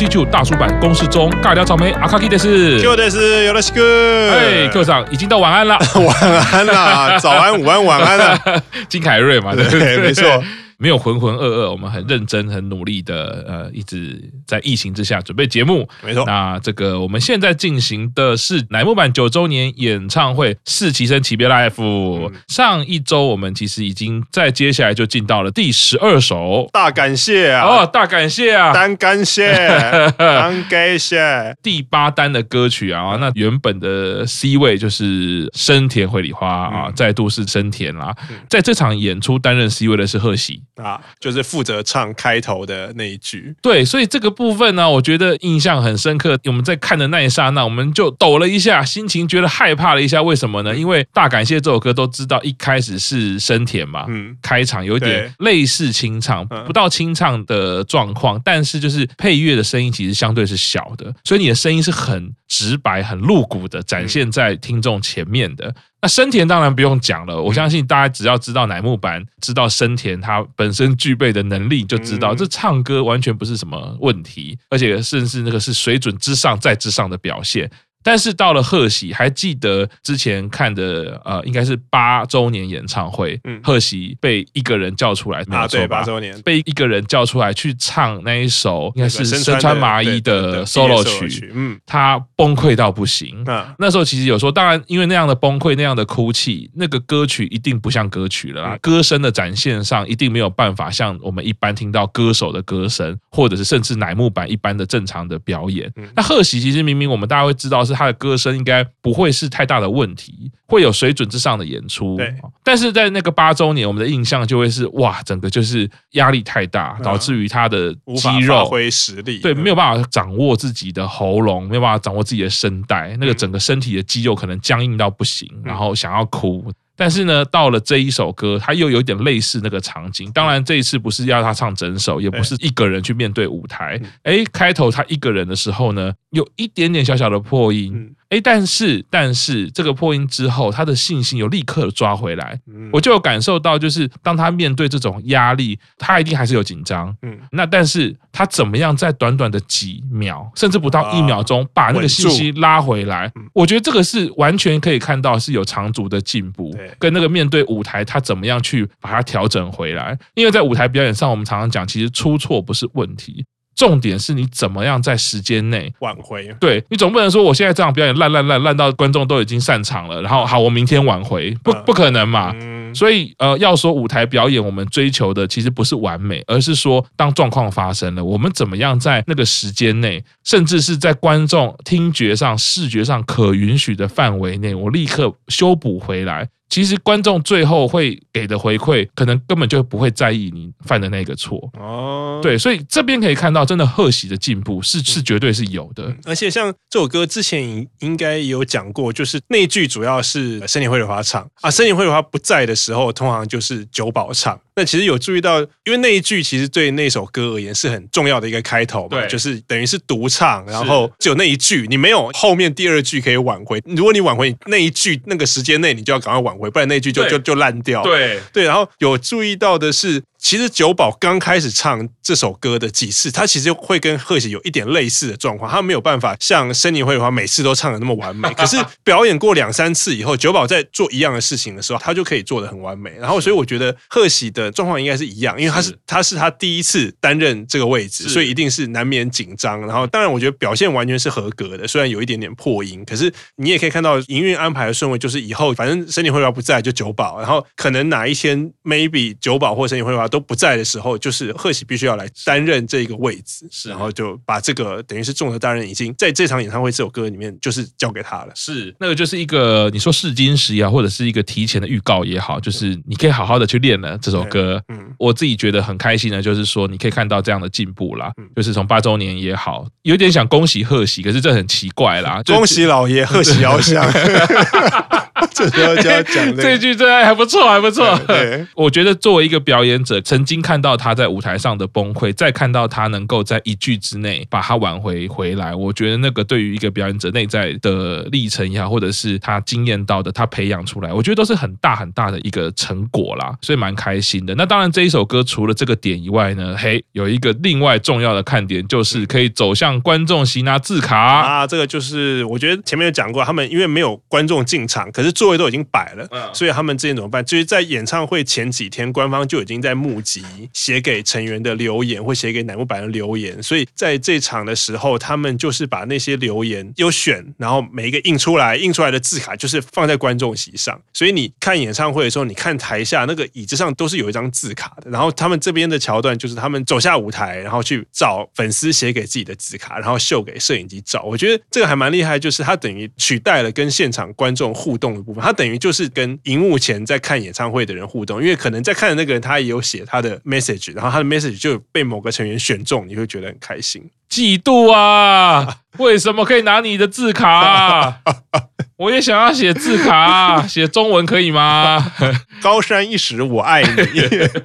动欧吉萨卡科技就大叔版公式中尬聊草莓阿卡基的是，就的是有的是哥，哎，课长。已经到晚安了，晚安啦，早安、午安、晚安了，金凯瑞嘛，对。不对？没错。没有浑浑噩噩，我们很认真、很努力的，呃，一直在疫情之下准备节目。没错，那这个我们现在进行的是乃木坂九周年演唱会四期生期别 life。嗯、上一周我们其实已经在接下来就进到了第十二首，大感谢啊！哦，大感谢啊！单感谢，单感谢。第八单的歌曲啊，那原本的 C 位就是生田绘里花啊，嗯、再度是生田啦。嗯、在这场演出担任 C 位的是贺喜。啊，就是负责唱开头的那一句。对，所以这个部分呢，我觉得印象很深刻。我们在看的那一刹那，我们就抖了一下，心情觉得害怕了一下。为什么呢？因为大感谢这首歌都知道，一开始是深田嘛，嗯，开场有点类似清唱，不到清唱的状况，但是就是配乐的声音其实相对是小的，所以你的声音是很直白、很露骨的展现在听众前面的。那生田当然不用讲了，我相信大家只要知道乃木坂，知道生田他本身具备的能力，就知道这唱歌完全不是什么问题，而且甚至那个是水准之上再之上的表现。但是到了贺喜，还记得之前看的呃，应该是八周年演唱会，嗯，贺喜被一个人叫出来，没有错吧？八周年被一个人叫出来去唱那一首，应该是身穿麻衣的 solo 曲，嗯，他崩溃到不行。那时候其实有说，当然因为那样的崩溃，那样的哭泣，那个歌曲一定不像歌曲了啦，歌声的展现上一定没有办法像我们一般听到歌手的歌声，或者是甚至乃木坂一般的正常的表演。那贺喜其实明明我们大家会知道。他的歌声应该不会是太大的问题，会有水准之上的演出。对，但是在那个八周年，我们的印象就会是哇，整个就是压力太大，导致于他的肌肉发挥实力，对，没有办法掌握自己的喉咙，没有办法掌握自己的声带，那个整个身体的肌肉可能僵硬到不行，然后想要哭。但是呢，到了这一首歌，他又有点类似那个场景。当然，这一次不是要他唱整首，也不是一个人去面对舞台。哎，开头他一个人的时候呢，有一点点小小的破音。哎，但是但是这个破音之后，他的信心又立刻抓回来。嗯，我就有感受到，就是当他面对这种压力，他一定还是有紧张。嗯，那但是他怎么样在短短的几秒，甚至不到一秒钟，把那个信息拉回来？我觉得这个是完全可以看到是有长足的进步。跟那个面对舞台，他怎么样去把它调整回来？因为在舞台表演上，我们常常讲，其实出错不是问题。重点是你怎么样在时间内挽回？对，你总不能说我现在这场表演烂烂烂烂到观众都已经散场了，然后好，我明天挽回，不不可能嘛。所以呃，要说舞台表演，我们追求的其实不是完美，而是说当状况发生了，我们怎么样在那个时间内，甚至是在观众听觉上、视觉上可允许的范围内，我立刻修补回来。其实观众最后会给的回馈，可能根本就不会在意你犯的那个错哦。对，所以这边可以看到，真的贺喜的进步是是绝对是有的。而且像这首歌之前应该有讲过，就是那一句主要是森田绘里花唱啊，森田绘里花不在的时候，通常就是久保唱。那其实有注意到，因为那一句其实对那首歌而言是很重要的一个开头嘛，就是等于是独唱，然后只有那一句，你没有后面第二句可以挽回。如果你挽回那一句，那个时间内你就要赶快挽回，不然那一句就就就烂掉。对对，然后有注意到的是。其实九宝刚开始唱这首歌的几次，他其实会跟贺喜有一点类似的状况，他没有办法像深田绘里花每次都唱的那么完美。可是表演过两三次以后，九宝在做一样的事情的时候，他就可以做的很完美。然后，所以我觉得贺喜的状况应该是一样，因为他是他是他第一次担任这个位置，所以一定是难免紧张。然后，当然我觉得表现完全是合格的，虽然有一点点破音，可是你也可以看到营运安排的顺位，就是以后反正深田绘里花不在就九宝，然后可能哪一天 maybe 九宝或深田绘里花。都不在的时候，就是贺喜必须要来担任这个位置，是，然后就把这个等于是重责大任已经在这场演唱会这首歌里面就是交给他了。是，那个就是一个你说试金石也好，或者是一个提前的预告也好，就是你可以好好的去练了这首歌。嗯，我自己觉得很开心的，就是说你可以看到这样的进步啦。就是从八周年也好，有点想恭喜贺喜，可是这很奇怪啦。恭喜老爷，贺喜遥香。这时候就要讲这 句，这还不错，还不错。对，我觉得作为一个表演者，曾经看到他在舞台上的崩溃，再看到他能够在一句之内把他挽回回来，我觉得那个对于一个表演者内在的历程也好，或者是他经验到的，他培养出来，我觉得都是很大很大的一个成果啦，所以蛮开心的。那当然，这一首歌除了这个点以外呢，嘿，有一个另外重要的看点，就是可以走向观众席拿字卡啊，这个就是我觉得前面有讲过，他们因为没有观众进场，可是座位都已经摆了，所以他们之前怎么办？就是在演唱会前几天，官方就已经在募集写给成员的留言，或写给乃木坂的留言，所以在这场的时候，他们就是把那些留言优选，然后每一个印出来，印出来的字卡就是放在观众席上，所以你看演唱会的时候，你看台下那个椅子上都是有一张字卡的，然后他们这边的桥段就是他们走下舞台，然后去找粉丝写给自己的字卡，然后秀给摄影机照。我觉得这个还蛮厉害，就是他等于取代了跟现场观众互动的部分，他等于就是跟荧幕前在看演唱会的人互动，因为可能在看的那个人他也有写他的 message，然后他的 message 就被某个成员选中，你会觉得很开心。嫉妒啊！为什么可以拿你的字卡啊？我也想要写字卡啊，写中文可以吗？高山一时，我爱你。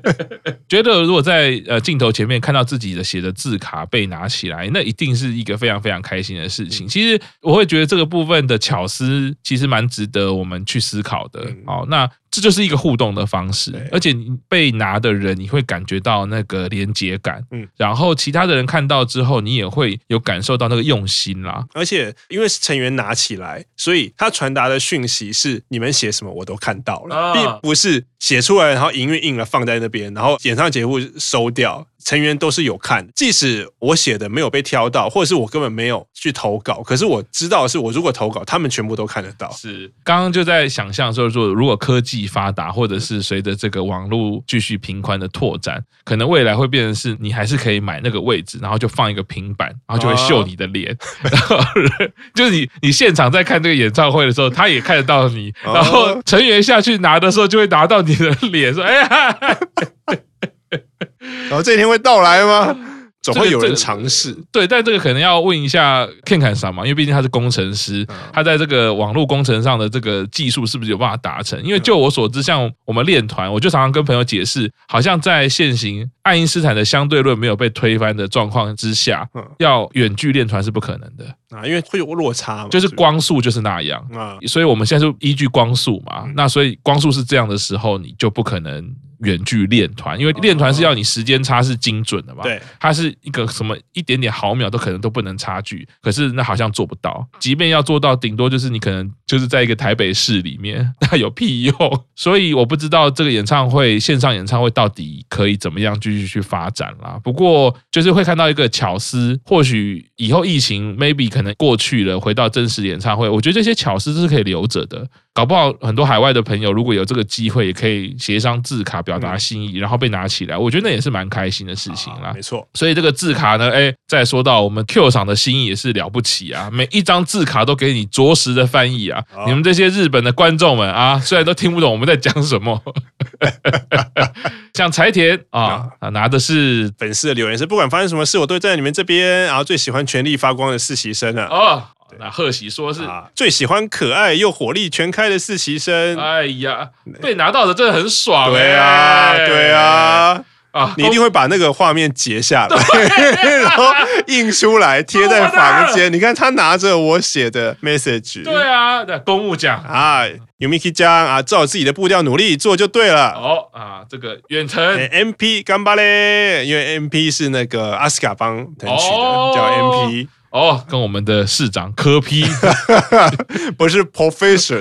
觉得如果在呃镜头前面看到自己的写的字卡被拿起来，那一定是一个非常非常开心的事情。其实我会觉得这个部分的巧思，其实蛮值得我们去思考的。好，那。这就是一个互动的方式，而且你被拿的人，你会感觉到那个连接感，嗯，然后其他的人看到之后，你也会有感受到那个用心啦。而且因为是成员拿起来，所以他传达的讯息是你们写什么我都看到了，并不是写出来然后营运印了放在那边，然后演唱节目收掉。成员都是有看，即使我写的没有被挑到，或者是我根本没有去投稿，可是我知道的是，我如果投稿，他们全部都看得到。是，刚刚就在想象说，说如果科技发达，或者是随着这个网络继续频宽的拓展，可能未来会变成是你还是可以买那个位置，然后就放一个平板，然后就会秀你的脸，然后就是你你现场在看这个演唱会的时候，他也看得到你，然后成员下去拿的时候就会拿到你的脸，说哎呀。然 后这一天会到来吗？总会有人尝试。这个这个、对，但这个可能要问一下 Ken 嘛，因为毕竟他是工程师，他在这个网络工程上的这个技术是不是有办法达成？因为就我所知，像我们练团，我就常常跟朋友解释，好像在现行爱因斯坦的相对论没有被推翻的状况之下，要远距练团是不可能的啊，因为会有落差嘛，就是光速就是那样啊，所以我们现在就依据光速嘛，那所以光速是这样的时候，你就不可能。远距练团，因为练团是要你时间差是精准的嘛，对，它是一个什么一点点毫秒都可能都不能差距，可是那好像做不到，即便要做到，顶多就是你可能就是在一个台北市里面，那有屁用？所以我不知道这个演唱会线上演唱会到底可以怎么样继续去发展啦。不过就是会看到一个巧思，或许以后疫情 maybe 可能过去了，回到真实演唱会，我觉得这些巧思都是可以留着的。搞不好很多海外的朋友如果有这个机会，也可以写一张字卡表达心意，然后被拿起来，我觉得那也是蛮开心的事情啦。没错，所以这个字卡呢，哎，再说到我们 Q 厂的心意也是了不起啊，每一张字卡都给你着实的翻译啊。你们这些日本的观众们啊，虽然都听不懂我们在讲什么，像柴田啊，拿的是粉丝的留言是不管发生什么事，我都在你们这边，然后最喜欢全力发光的实习生啊。哦。那贺喜说是最喜欢可爱又火力全开的实习生。哎呀，被拿到的真的很爽。对啊，对啊，啊，你一定会把那个画面截下来，然后印出来贴在房间。你看他拿着我写的 message。对啊，公务奖啊，Yumiki 酱啊，照自己的步调努力做就对了。哦啊，这个远程 MP 干巴嘞，因为 MP 是那个阿斯卡帮腾取的，叫 MP。哦，跟我们的市长科 P 不是 Professor，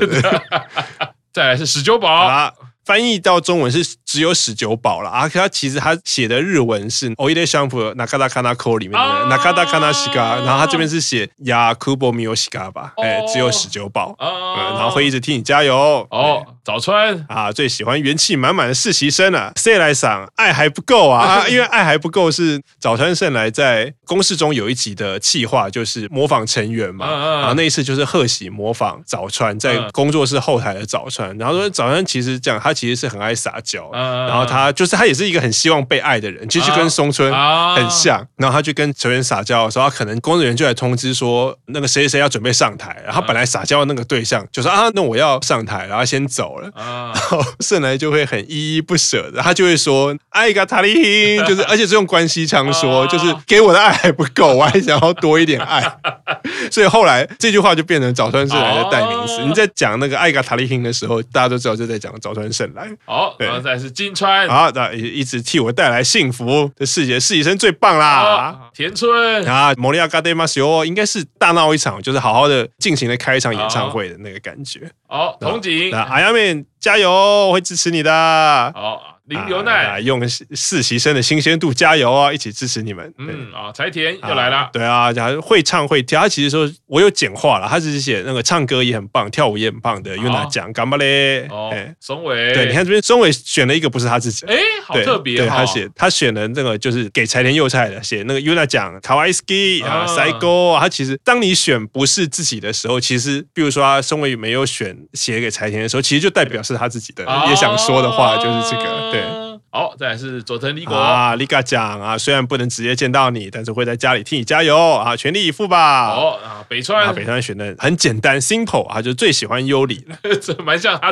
再来是十九宝啊。翻译到中文是只有十九保了啊，可他其实他写的日文是 Oide Shampoo Nakada Kanako 里面的 Nakada Kanashika，然后他这边是写 Yakubo Miyoshika 吧，哎，只有矢久保，然后会一直替你加油。哦。早川。啊，最喜欢元气满满的实习生啊，谁来桑爱还不够啊，因为爱还不够是早川圣来在公式中有一集的企划，就是模仿成员嘛，然后那一次就是贺喜模仿早川在工作室后台的早川，然后说早川其实这样他。其实是很爱撒娇，然后他就是他也是一个很希望被爱的人，其实跟松村很像。然后他去跟成员撒娇的时候，他可能工作人员就来通知说，那个谁谁谁要准备上台。然后本来撒娇的那个对象就说啊，那我要上台，然后先走了。然后胜来就会很依依不舍的，他就会说爱个塔利 hin，就是 而且是用关西腔说，就是给我的爱还不够，我还想要多一点爱。所以后来这句话就变成早川胜来的代名词。你在讲那个爱个塔利 hin 的时候，大家都知道就在讲早川胜来。好，然后再是金川，好，那一直替我带来幸福的世界，实习生最棒啦。田村啊，摩利亚嘎德马西欧应该是大闹一场，就是好好的进行了开一场演唱会的那个感觉。好，同景，那阿亚面加油，我会支持你的。好。林牛奈、啊、用实习生的新鲜度加油啊！一起支持你们。嗯啊，柴田又来了、啊。对啊，然后会唱会跳。他其实说我有简化了，他只是写那个唱歌也很棒，跳舞也很棒的。又拿奖，干嘛嘞？哦，松尾。对，你看这边松尾选了一个不是他自己。哎，好特别。对，他写他选了那个就是给柴田佑菜的，写那个又拿奖，卡哇伊斯基啊，塞沟。他其实当你选不是自己的时候，其实比如说松尾没有选写给柴田的时候，其实就代表是他自己的，也想说的话就是这个。对。好，再来是佐藤莉果啊，莉果讲啊，虽然不能直接见到你，但是会在家里替你加油啊，全力以赴吧。哦啊，北川，北川选的很简单，simple 啊，就最喜欢优里了，这蛮像他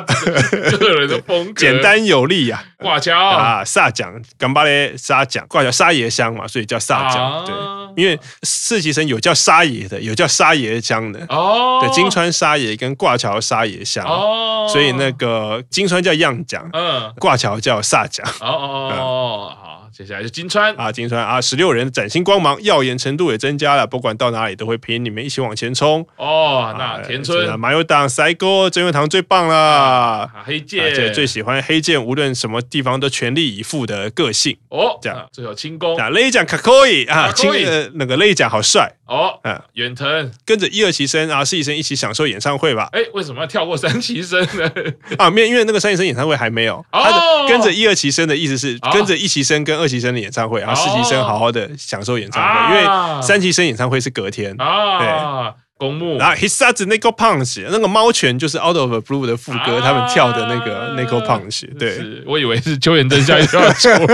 个人的风格，简单有力呀。挂桥啊，萨奖，干巴嘞，沙奖，挂桥沙爷香嘛，所以叫萨奖。对，因为实习生有叫沙爷的，有叫沙爷香的。哦，对，金川沙爷跟挂桥沙爷香。哦，所以那个金川叫样奖，嗯，挂桥叫萨奖。哦，哦哦哦好，接下来是金川啊，金川啊，十六人崭新光芒，耀眼程度也增加了，不管到哪里都会陪你们一起往前冲。哦，那田村马友档赛哥真月堂最棒了，黑剑最喜欢黑剑，无论什么地方都全力以赴的个性。哦，这样最后轻功啊，雷讲卡可以啊，轻那个雷讲好帅。哦，嗯，远藤跟着一二期生啊，实习生一起享受演唱会吧。哎，为什么要跳过三期生呢？啊，没有，因为那个三期生演唱会还没有。哦，跟着一二期生的意思是跟着一期生跟二期生的演唱会，然后实习生好好的享受演唱会，因为三期生演唱会是隔天。啊，对。公墓，然后 Hisazu Neko Punch 那个猫拳就是 Out of Blue 的副歌，他们跳的那个 Neko Punch，对，我以为是秋元真夏要出，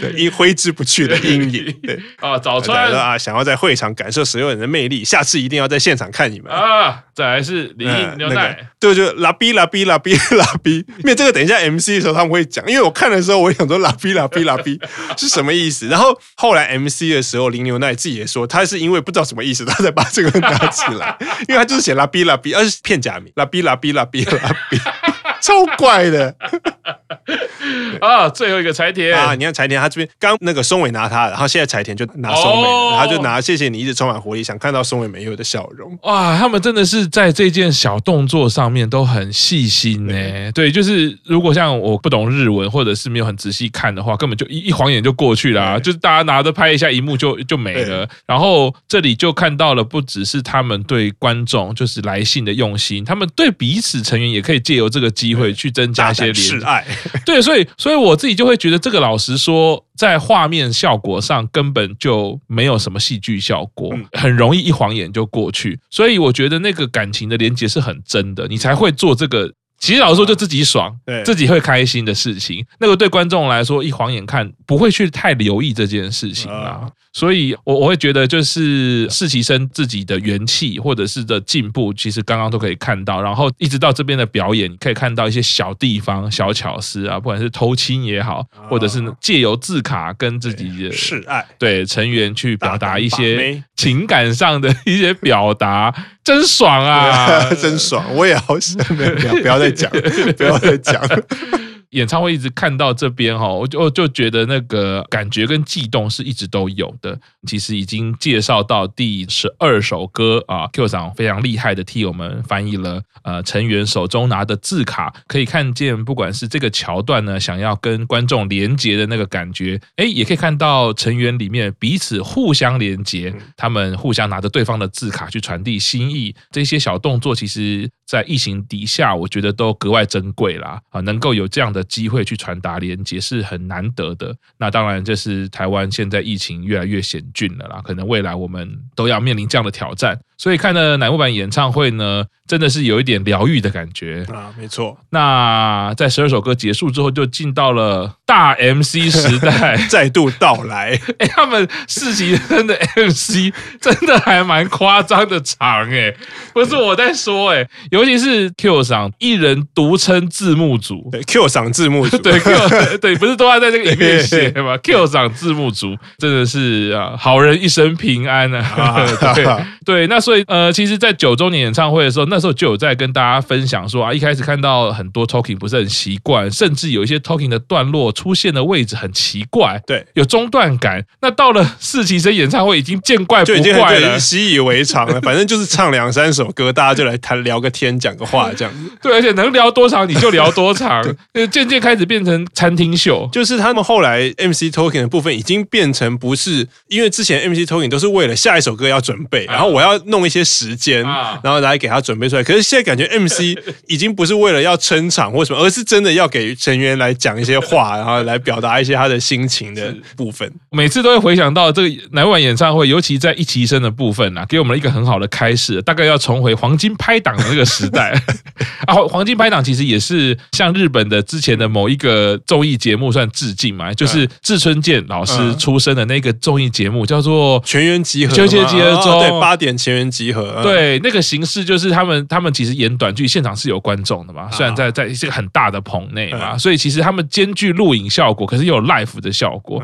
对，因挥之不去的阴影，对。啊，早川。啊，想要在会场感受所有人的魅力，下次一定要在现场看你们。啊！再来是林牛奶，对，就拉比拉比拉比拉比，因为这个等一下 MC 的时候他们会讲，因为我看的时候我想说拉比拉比拉比是什么意思，然后后来 MC 的时候林牛奈自己也说他。是因为不知道什么意思，他才把这个拿起来，因为他就是写拉比拉比，而是片假名，拉比拉比拉比拉比，超怪的。啊，最后一个柴田啊，你看柴田，他这边刚那个松尾拿他，然后现在柴田就拿松尾，哦、他就拿谢谢你一直充满活力，想看到松尾没有的笑容。哇，他们真的是在这件小动作上面都很细心呢。对，对，就是如果像我不懂日文或者是没有很仔细看的话，根本就一一晃眼就过去了，啊，就是大家拿着拍一下荧幕就就没了。然后这里就看到了，不只是他们对观众就是来信的用心，他们对彼此成员也可以借由这个机会去增加一些连示爱。对，所以所以我自己就会觉得，这个老实说，在画面效果上根本就没有什么戏剧效果，很容易一晃眼就过去。所以我觉得那个感情的连接是很真的，你才会做这个。其实老实说，就自己爽，对，自己会开心的事情，那个对观众来说，一晃眼看不会去太留意这件事情啦。所以，我我会觉得，就是实习生自己的元气或者是的进步，其实刚刚都可以看到。然后一直到这边的表演，可以看到一些小地方、小巧思啊，不管是偷亲也好，或者是借由字卡跟自己的示爱，对成员去表达一些情感上的一些表达。真爽啊！真爽，我也好想不要不要再讲，不要再讲。演唱会一直看到这边哈，我就就觉得那个感觉跟悸动是一直都有的。其实已经介绍到第十二首歌啊，Q 桑非常厉害的替我们翻译了。呃，成员手中拿的字卡，可以看见，不管是这个桥段呢，想要跟观众连接的那个感觉，哎，也可以看到成员里面彼此互相连接，他们互相拿着对方的字卡去传递心意。这些小动作，其实在疫情底下，我觉得都格外珍贵啦。啊，能够有这样的机会去传达连接，是很难得的。那当然，这是台湾现在疫情越来越险峻了啦，可能未来我们都要面临这样的挑战。所以看了乃木坂演唱会呢，真的是有一点疗愈的感觉啊，没错。那在十二首歌结束之后，就进到了大 MC 时代 再度到来。哎，他们四期生的 MC 真的还蛮夸张的长哎，不是我在说哎，尤其是 Q 赏一人独撑字幕组，对 Q 赏字幕组，对 Q 对，不是都要在这个里面写吗？Q 赏字幕组真的是啊，好人一生平安啊，啊对对，那所以呃，其实，在九周年演唱会的时候，那时候就有在跟大家分享说啊，一开始看到很多 talking 不是很习惯，甚至有一些 talking 的段落出现的位置很奇怪，对，有中断感。那到了四期生演唱会，已经见怪不怪了，习以为常了。反正就是唱两三首歌，大家就来谈聊个天，讲个话这样子。对，而且能聊多长你就聊多长，渐渐开始变成餐厅秀。就是他们后来 MC talking 的部分已经变成不是，因为之前 MC talking 都是为了下一首歌要准备，然后我要弄一些时间，然后来给他准备出来。可是现在感觉 MC 已经不是为了要撑场或什么，而是真的要给成员来讲一些话，然后来表达一些他的心情的部分。每次都会回想到这个乃晚演唱会，尤其在一期生的部分啊，给我们一个很好的开始。大概要重回黄金拍档的那个时代 啊，黄金拍档其实也是向日本的之前的某一个综艺节目算致敬嘛，就是志村健老师出身的那个综艺节目，叫做《全员集合》。全员集合中，对，八点全员集合。对，那个形式就是他们他们其实演短剧，现场是有观众的嘛，虽然在在一个很大的棚内嘛，所以其实他们兼具录影效果，可是又有 live 的效果。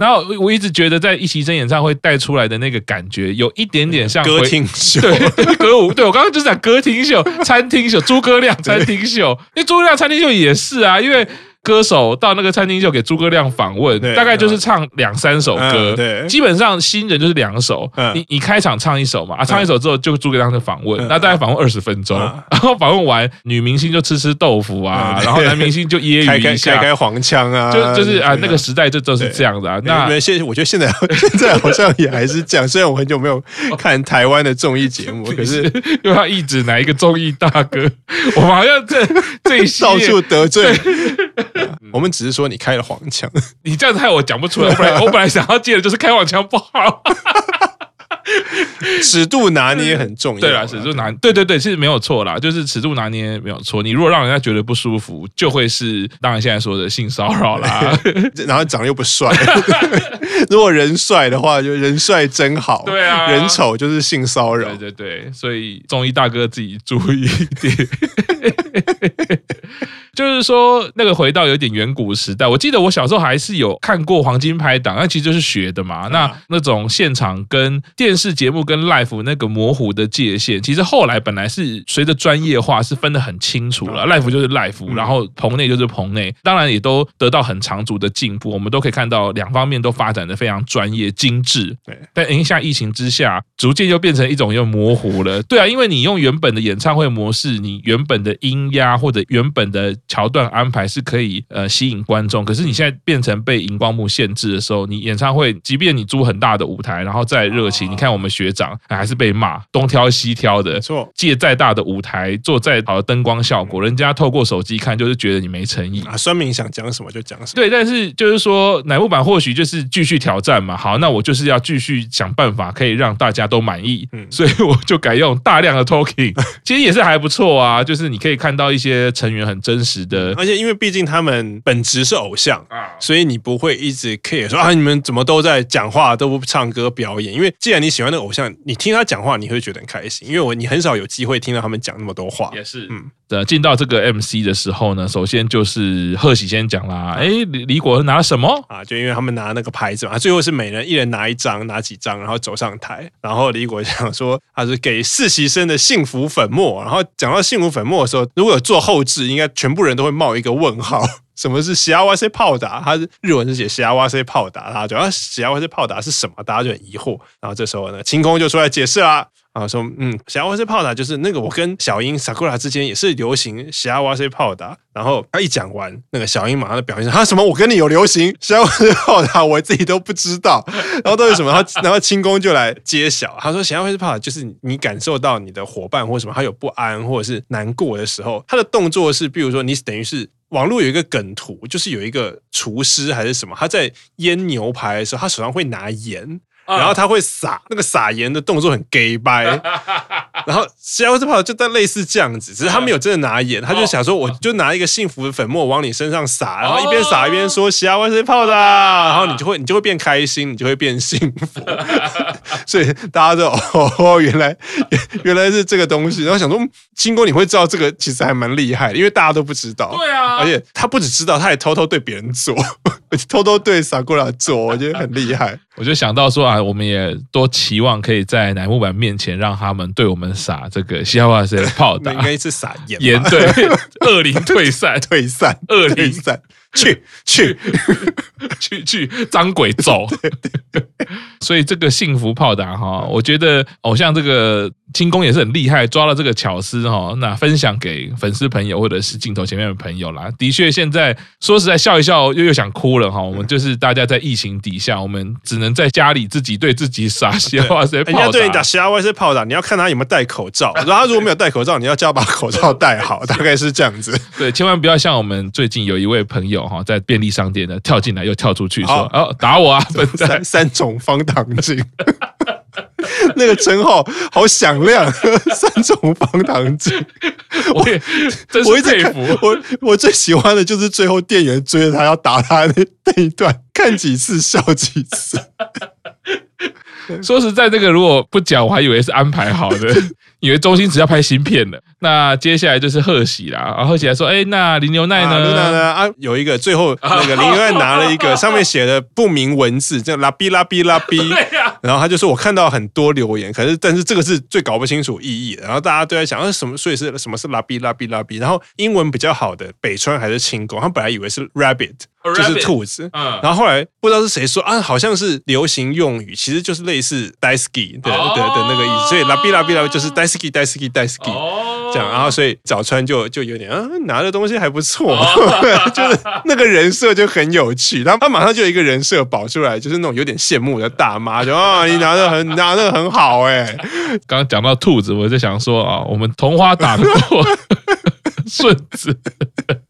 然后我一直觉得在一席生演唱会带出来的那个感觉，有一点点像歌厅秀，对，歌舞。对，我刚刚就是讲歌厅秀、餐厅秀、诸葛亮餐厅秀，因为诸葛亮餐厅秀也是啊，因为。歌手到那个餐厅就给诸葛亮访问，大概就是唱两三首歌，对，基本上新人就是两首。你你开场唱一首嘛，啊，唱一首之后就诸葛亮就访问，那大概访问二十分钟，然后访问完女明星就吃吃豆腐啊，然后男明星就揶揄一下，开开黄腔啊，就就是啊，那个时代就都是这样的啊。那现我觉得现在 现在好像也还是这样，虽然我很久没有看台湾的综艺节目，可是又要一直哪一个综艺大哥，我们好像这这一到处得罪。我们只是说你开了黄腔，你这样子害我讲不出来。我本来 想要接的就是开黄腔不好，尺度拿捏很重要。对啦，尺度拿对对对，其实没有错啦，就是尺度拿捏没有错。你如果让人家觉得不舒服，就会是当然现在说的性骚扰啦。然后长得又不帅，如果人帅的话，就人帅真好。对啊，人丑就是性骚扰。对对对，所以综艺大哥自己注意一点。就是说，那个回到有点远古时代，我记得我小时候还是有看过黄金拍档，那其实就是学的嘛。那那种现场跟电视节目跟 live 那个模糊的界限，其实后来本来是随着专业化是分得很清楚了。live 就是 live，然后棚内就是棚内，当然也都得到很长足的进步。我们都可以看到两方面都发展得非常专业精致。对，但影响疫情之下，逐渐又变成一种又模糊了。对啊，因为你用原本的演唱会模式，你原本的音压或者原本的桥段安排是可以呃吸引观众，可是你现在变成被荧光幕限制的时候，你演唱会即便你租很大的舞台，然后再热情，你看我们学长还是被骂东挑西挑的，错，借再大的舞台做再好的灯光效果，人家透过手机看就是觉得你没诚意。啊。酸民想讲什么就讲什么，对，但是就是说乃木坂或许就是继续挑战嘛，好，那我就是要继续想办法可以让大家都满意，嗯，所以我就改用大量的 talking，其实也是还不错啊，就是你可以看到一些成员很真实的。而且因为毕竟他们本质是偶像啊，所以你不会一直 care 说啊，你们怎么都在讲话都不唱歌表演？因为既然你喜欢那个偶像，你听他讲话你会觉得很开心。因为我你很少有机会听到他们讲那么多话。也是，嗯，呃，进到这个 MC 的时候呢，首先就是贺喜先讲啦，哎，李李果拿了什么啊？就因为他们拿那个牌子嘛，最后是每人一人拿一张，拿几张，然后走上台，然后李果想说他是给实习生的幸福粉末，然后讲到幸福粉末的时候，如果有做后置，应该全部人都会冒一个问号，什么是西亚瓦塞炮打？他是日文是写西亚瓦塞炮打，它主要西亚瓦塞炮打是什么？大家就很疑惑。然后这时候呢，清空就出来解释啦，啊，说嗯，西亚瓦塞炮打就是那个我跟小樱 Sakura 之间也是流行西亚瓦塞炮打。然后他一讲完，那个小樱马上的表现，他什么我跟你有流行西亚瓦塞炮打，我自己都不知道。然后到底什么？他然后清空就来揭晓，他说西亚瓦塞炮打就是你感受到你的伙伴或什么他有不安或者是难过的时候，他的动作是，比如说你等于是。网络有一个梗图，就是有一个厨师还是什么，他在腌牛排的时候，他手上会拿盐，然后他会撒那个撒盐的动作很 gay 掰，然后幸福式泡打就在类似这样子，只是他没有真的拿盐，他就想说我就拿一个幸福的粉末往你身上撒，然后一边撒一边说幸福泡的，然后你就会你就会变开心，你就会变幸福，所以大家就哦原来原来是这个东西，然后想说清哥你会知道这个其实还蛮厉害的，因为大家都不知道，对啊，而且他不只知道，他也偷偷对别人做，偷偷对撒过来做，我觉得很厉害。我就想到说啊，我们也多期望可以在乃木坂面前让他们对我们撒这个西花式泡打，应该是撒盐盐，对，恶灵退散，退散，恶灵散，去去去去，张鬼走。所以这个幸福炮打哈，我觉得偶像这个。轻功也是很厉害，抓了这个巧思哈，那分享给粉丝朋友或者是镜头前面的朋友啦。的确，现在说实在笑一笑又又想哭了哈。我们就是大家在疫情底下，我们只能在家里自己对自己撒些哇塞，人家对你打瞎哇塞炮打，你要看他有没有戴口罩。然后他如果没有戴口罩，你要叫他把口罩戴好，大概是这样子。对，千万不要像我们最近有一位朋友哈，在便利商店呢跳进来又跳出去说哦，打我啊，三三种方糖精。那个称号好响亮，三种方糖精，我也我一直佩服。我我最喜欢的就是最后店员追着他要打他那那一段，看几次笑几次。说实在，这个如果不讲，我还以为是安排好的，以为周星驰要拍新片了。那接下来就是贺喜啦，然后贺喜还说：“哎，那林牛奈呢？林牛奈呢？啊，有一个最后那个林牛奈拿了一个 上面写的不明文字，叫拉比拉比拉比。然后他就说：我看到很多留言，可是但是这个是最搞不清楚意义的。然后大家都在想，啊，什么？所以是什么是拉比拉比拉比？然后英文比较好的北川还是清宫，他本来以为是 rabbit。”就是兔子，嗯，然后后来不知道是谁说啊，好像是流行用语，其实就是类似 daisuki 的的的那个意思，所以拉比拉比拉就是 daisuki daisuki daisuki 这样，然后所以早川就就有点啊，拿的东西还不错，就是那个人设就很有趣，然后他马上就有一个人设保出来，就是那种有点羡慕的大妈，就啊，你拿的很拿的很好哎、欸，刚刚讲到兔子，我就想说啊，我们同花打不过 顺子。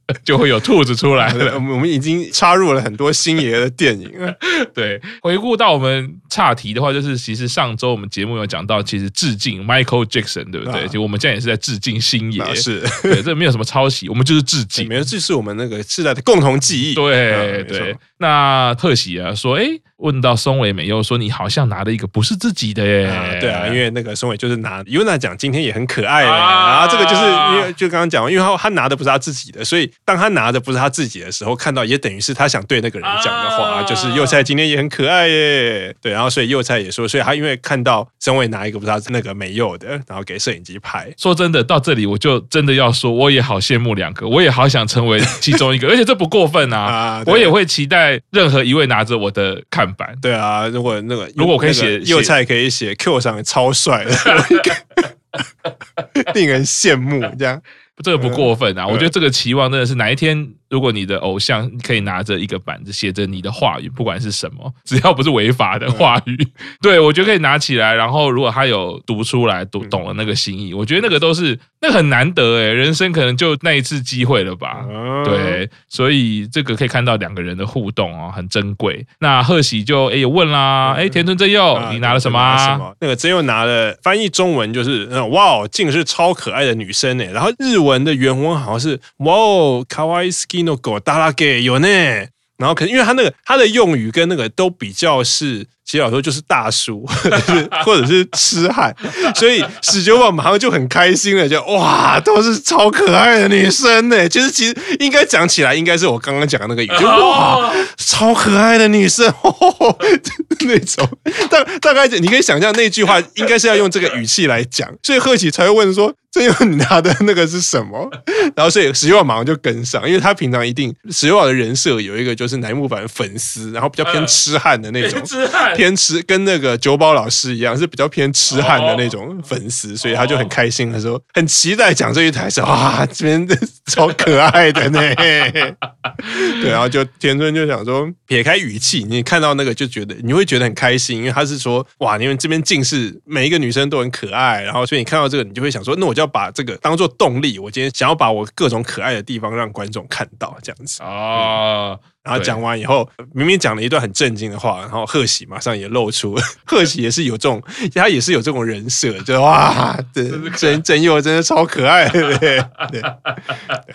就会有兔子出来了。我们已经插入了很多星爷的电影。对，回顾到我们岔题的话，就是其实上周我们节目有讲到，其实致敬 Michael Jackson，对不对？就我们现在也是在致敬星爷。是，对，这没有什么抄袭，我们就是致敬。没有，这是我们那个世代的共同记忆。对对。那贺喜啊说，哎，问到松尾美佑说，你好像拿了一个不是自己的耶。对啊，因为那个松尾就是拿 Yuna 奖，今天也很可爱。然后这个就是因为就刚刚讲，因为他他拿的不是他自己的，所以。当他拿的不是他自己的时候，看到也等于是他想对那个人讲的话，啊、就是幼菜今天也很可爱耶，对，然后所以幼菜也说，所以他因为看到松尾拿一个不是他那个没有的，然后给摄影机拍。说真的，到这里我就真的要说，我也好羡慕两个，我也好想成为其中一个，而且这不过分啊，啊我也会期待任何一位拿着我的看板。对啊，如果那个如果我可以写右菜可以写 Q 上超帅的，令人羡慕这样。这个不过分啊，我觉得这个期望真的是哪一天。如果你的偶像可以拿着一个板子写着你的话语，不管是什么，只要不是违法的话语，对，我觉得可以拿起来。然后如果他有读出来，读懂了那个心意，我觉得那个都是那很难得诶，人生可能就那一次机会了吧。对，所以这个可以看到两个人的互动哦，很珍贵。那贺喜就诶有问啦，诶田村真佑，你拿了什么啊？那个真佑拿了翻译中文就是哇，竟是超可爱的女生诶。然后日文文的原文好像是哇哦，卡哇伊斯基。狗大拉给有呢，然后可能因为他那个他的用语跟那个都比较是。其实老说就是大叔，或者是痴汉，所以史久宝马上就很开心了，就哇，都是超可爱的女生呢。其实其实应该讲起来，应该是我刚刚讲的那个语，就哇，超可爱的女生呵呵 那种。大大概你可以想象那句话应该是要用这个语气来讲，所以贺喜才会问说：“真佑你拿的那个是什么？”然后所以史久宝马上就跟上，因为他平常一定史久宝的人设有一个就是乃木坂粉丝，然后比较偏痴汉的那种痴汉。偏痴跟那个酒保老师一样，是比较偏痴汉的那种粉丝，所以他就很开心的说，很期待讲这一台是，哇，这边超可爱的呢。对，然后就田村就想说，撇开语气，你看到那个就觉得你会觉得很开心，因为他是说，哇，你们这边尽是每一个女生都很可爱，然后所以你看到这个，你就会想说，那我就要把这个当做动力，我今天想要把我各种可爱的地方让观众看到，这样子啊。然后讲完以后，明明讲了一段很震惊的话，然后贺喜马上也露出，贺喜也是有这种，他也是有这种人设，就哇，真真真佑真的超可爱，对对对，对，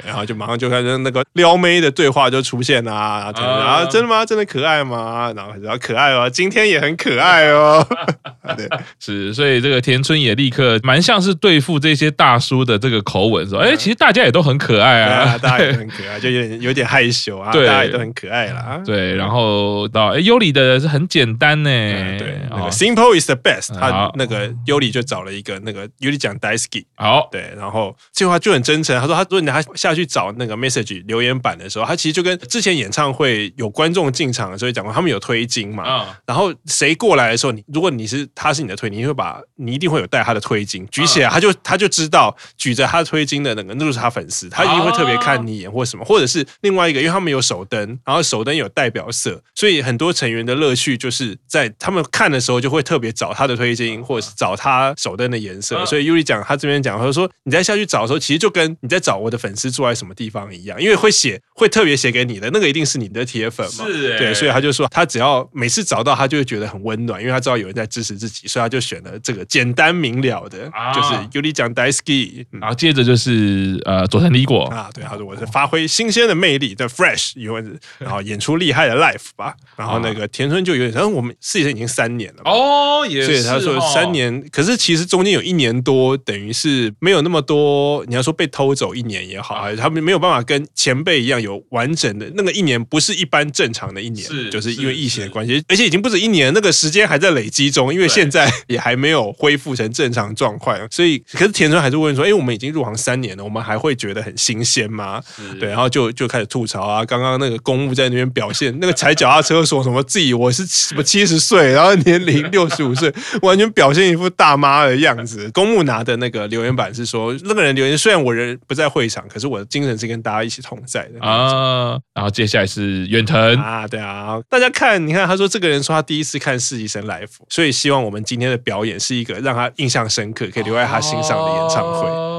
然后就马上就开始那个撩妹的对话就出现啦啊，然后真的吗？真的可爱吗？然后然后可爱哦，今天也很可爱哦，对，是，所以这个田村也立刻蛮像是对付这些大叔的这个口吻说，哎，其实大家也都很可爱啊，大家也很可爱，就有点有点害羞啊，对，大家也都很可爱啦，对，然后到哎优里的是很简单呢，对，那个 simple is the best，他那个优里就找了一个那个尤里讲 daisuki，好，对，然后这句话就很真诚，他说他说你他下去找那个 message 留言板的时候，他其实就跟之前演唱会有观众进场的时候讲过，他们有推金嘛，然后谁过来的时候，你如果你是他是你的推，你会把你一定会有带他的推金。举起来，他就他就知道举着他推金的那个那就是他粉丝，他一定会特别看你一眼或什么，或者是另外一个，因为他们有手灯，然后手灯有代表色，所以很多成员的乐趣就是在他们看的时候就会特别找他的推金，或者是找他手灯的颜色。所以 Yuri 讲他这边讲，他说你在下去找的时候，其实就跟你在找我的粉丝住在什么地方一样，因为会写会特别写给你的那个一定是你的铁粉嘛，是，对，所以他就说他只要每次找到他就会觉得很温暖，因为他知道有人在支持自己，所以他就选了这个简单明了的，就是 Yuri 讲 Daisuki，然后接着就是呃佐藤李果。啊，对，他说我是发挥新鲜的魅力的 Fresh，有然后演出厉害的 Life 吧，然后那个田村就有点，然后我们事实已经三年了哦，所以他说三年，可是其实中间有一年多，等于是没有那么多，你要说被偷走一年也好，他们没有办法跟前辈一样有完整的那个一年，不是一般正常的一年，是就是因为疫情的关系，而且已经不止一年，那个时间还在累积中，因为现在也还没有恢复成正常状况，所以可是田村还是问说，哎，我们已经入行三年了，我们还会觉得很新鲜吗？对，然后就就开始吐槽啊，刚刚那个公务在那边表现，那个踩脚踏车说什么自己我是什么七十岁，然后年龄六十五岁，完全表现一副大妈的样子。公务拿的那个留言板是说，那个人留言虽然我人不在会场，可是我的精神是跟大家一起同在的啊。然后接下来是远藤啊，对啊，大家看，你看他说这个人说他第一次看实习生 live，所以希望我们今天的表演是一个让他印象深刻，可以留在他心上的演唱会。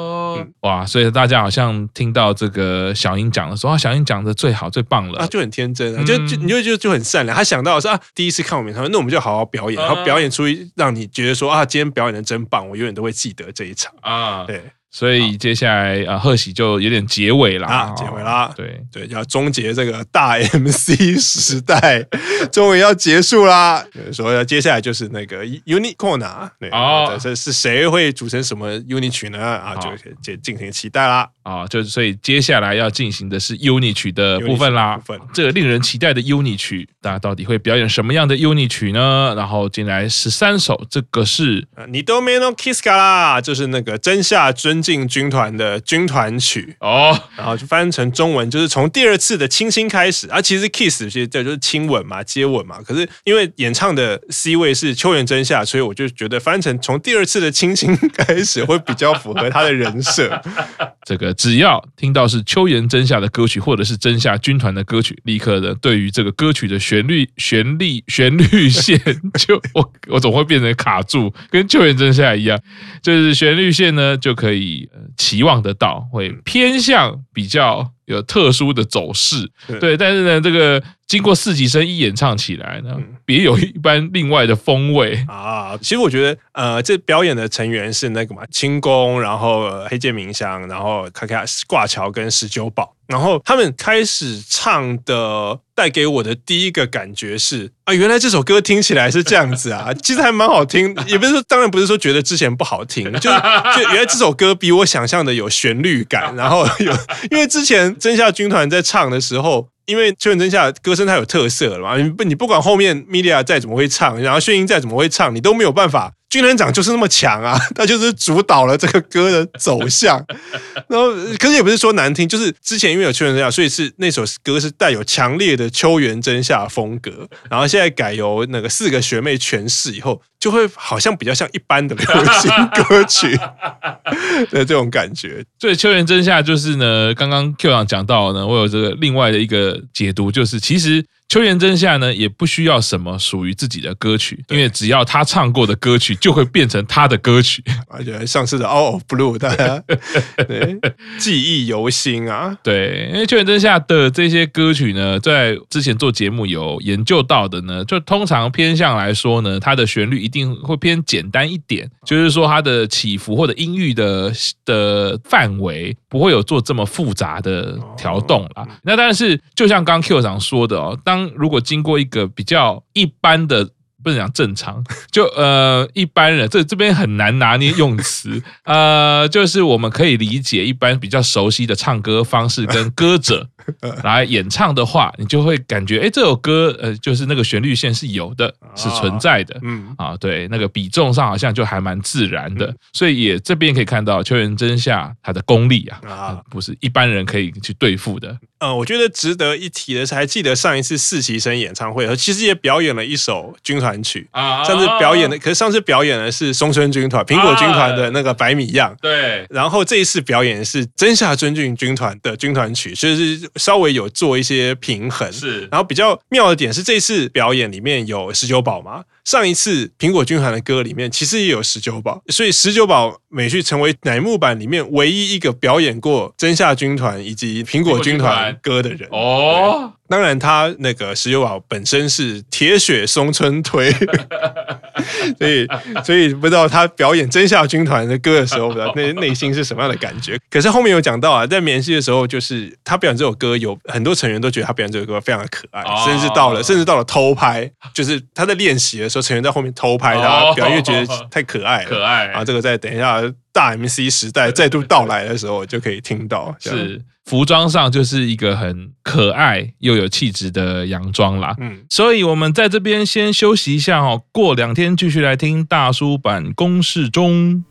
哇！所以大家好像听到这个小英讲的时候，啊，小英讲的最好最棒了，啊，就很天真，啊，就就你就就就很善良。他想到说啊，第一次看我们演唱会，那我们就好好表演，然后表演出让你觉得说啊，今天表演的真棒，我永远都会记得这一场啊，对。所以接下来啊，贺喜就有点结尾啦，啊，结尾啦，对对，要终结这个大 MC 时代，终于要结束啦。所以接下来就是那个 UNIT corner，哦，这是谁会组成什么 UNIT 曲呢？啊，就可以进行期待啦。啊，就是所以接下来要进行的是 UNIT 曲的部分啦。部分这个令人期待的 UNIT 曲，大家到底会表演什么样的 UNIT 曲呢？然后进来十三首，这个是二度目のキスから，就是那个真夏尊 敬军团的军团曲哦，然后就翻成中文就是从第二次的亲亲开始啊，其实 kiss 其实这就是亲吻嘛，接吻嘛。可是因为演唱的 C 位是秋元真夏，所以我就觉得翻成从第二次的亲亲开始会比较符合他的人设。这个只要听到是秋元真夏的歌曲，或者是真夏军团的歌曲，立刻的对于这个歌曲的旋律、旋律、旋律线就我我总会变成卡住，跟秋元真夏一样，就是旋律线呢就可以。期望得到会偏向比较有特殊的走势，对，但是呢，这个经过四级声一演唱起来呢，别有一般另外的风味啊。其实我觉得，呃，这表演的成员是那个嘛，清宫，然后黑剑明香，然后卡卡挂桥跟十九宝。然后他们开始唱的，带给我的第一个感觉是啊，原来这首歌听起来是这样子啊，其实还蛮好听。也不是说，当然不是说觉得之前不好听，就就原来这首歌比我想象的有旋律感，然后有，因为之前真夏军团在唱的时候，因为秋元真夏歌声太有特色了嘛，你不你不管后面米莉亚再怎么会唱，然后炫音再怎么会唱，你都没有办法。军人长就是那么强啊，他就是主导了这个歌的走向。然后，可是也不是说难听，就是之前因为有秋元真夏，所以是那首歌是带有强烈的秋元真夏风格。然后现在改由那个四个学妹诠释以后，就会好像比较像一般的流行歌曲 的这种感觉。所以秋元真夏就是呢，刚刚 Q 长讲到呢，我有这个另外的一个解读，就是其实秋元真夏呢，也不需要什么属于自己的歌曲，因为只要他唱过的歌曲，就会变成他的歌曲。而且上次的《All of Blue》，大家对记忆犹新啊。对，因为秋元真夏的这些歌曲呢，在之前做节目有研究到的呢，就通常偏向来说呢，它的旋律一定会偏简单一点，就是说它的起伏或者音域的的范围不会有做这么复杂的调动啦。那但是就像刚 Q 长说的哦，当如果经过一个比较一般的。不能讲正常，就呃一般人这这边很难拿捏用词，呃，就是我们可以理解一般比较熟悉的唱歌方式跟歌者 来演唱的话，你就会感觉哎这首歌呃就是那个旋律线是有的，是存在的，嗯。啊对，那个比重上好像就还蛮自然的，所以也这边可以看到秋元真夏他的功力啊，啊。不是一般人可以去对付的。呃，我觉得值得一提的是，还记得上一次实习生演唱会，其实也表演了一首军团曲啊。上次表演的，可是上次表演的是松村军团、苹果军团的那个百米样。对。然后这一次表演的是真夏尊俊军团的军团曲，就是稍微有做一些平衡。是。然后比较妙的点是，这次表演里面有十九宝嘛。上一次苹果军团的歌里面其实也有十九宝，所以十九宝美绪成为乃木坂里面唯一一个表演过真夏军团以及苹果军团歌的人哦。当然，他那个十九宝本身是铁血松村推，所以所以不知道他表演真夏军团的歌的时候，不知道内内心是什么样的感觉。可是后面有讲到啊，在眠戏的时候，就是他表演这首歌，有很多成员都觉得他表演这首歌非常的可爱，甚至到了甚至到了偷拍，就是他在练习的时候，成员在后面偷拍他表演，觉得太可爱了，可爱啊！这个在等一下大 MC 时代再度到来的时候，就可以听到是。服装上就是一个很可爱又有气质的洋装啦，嗯，所以我们在这边先休息一下哦，过两天继续来听大叔版公式中。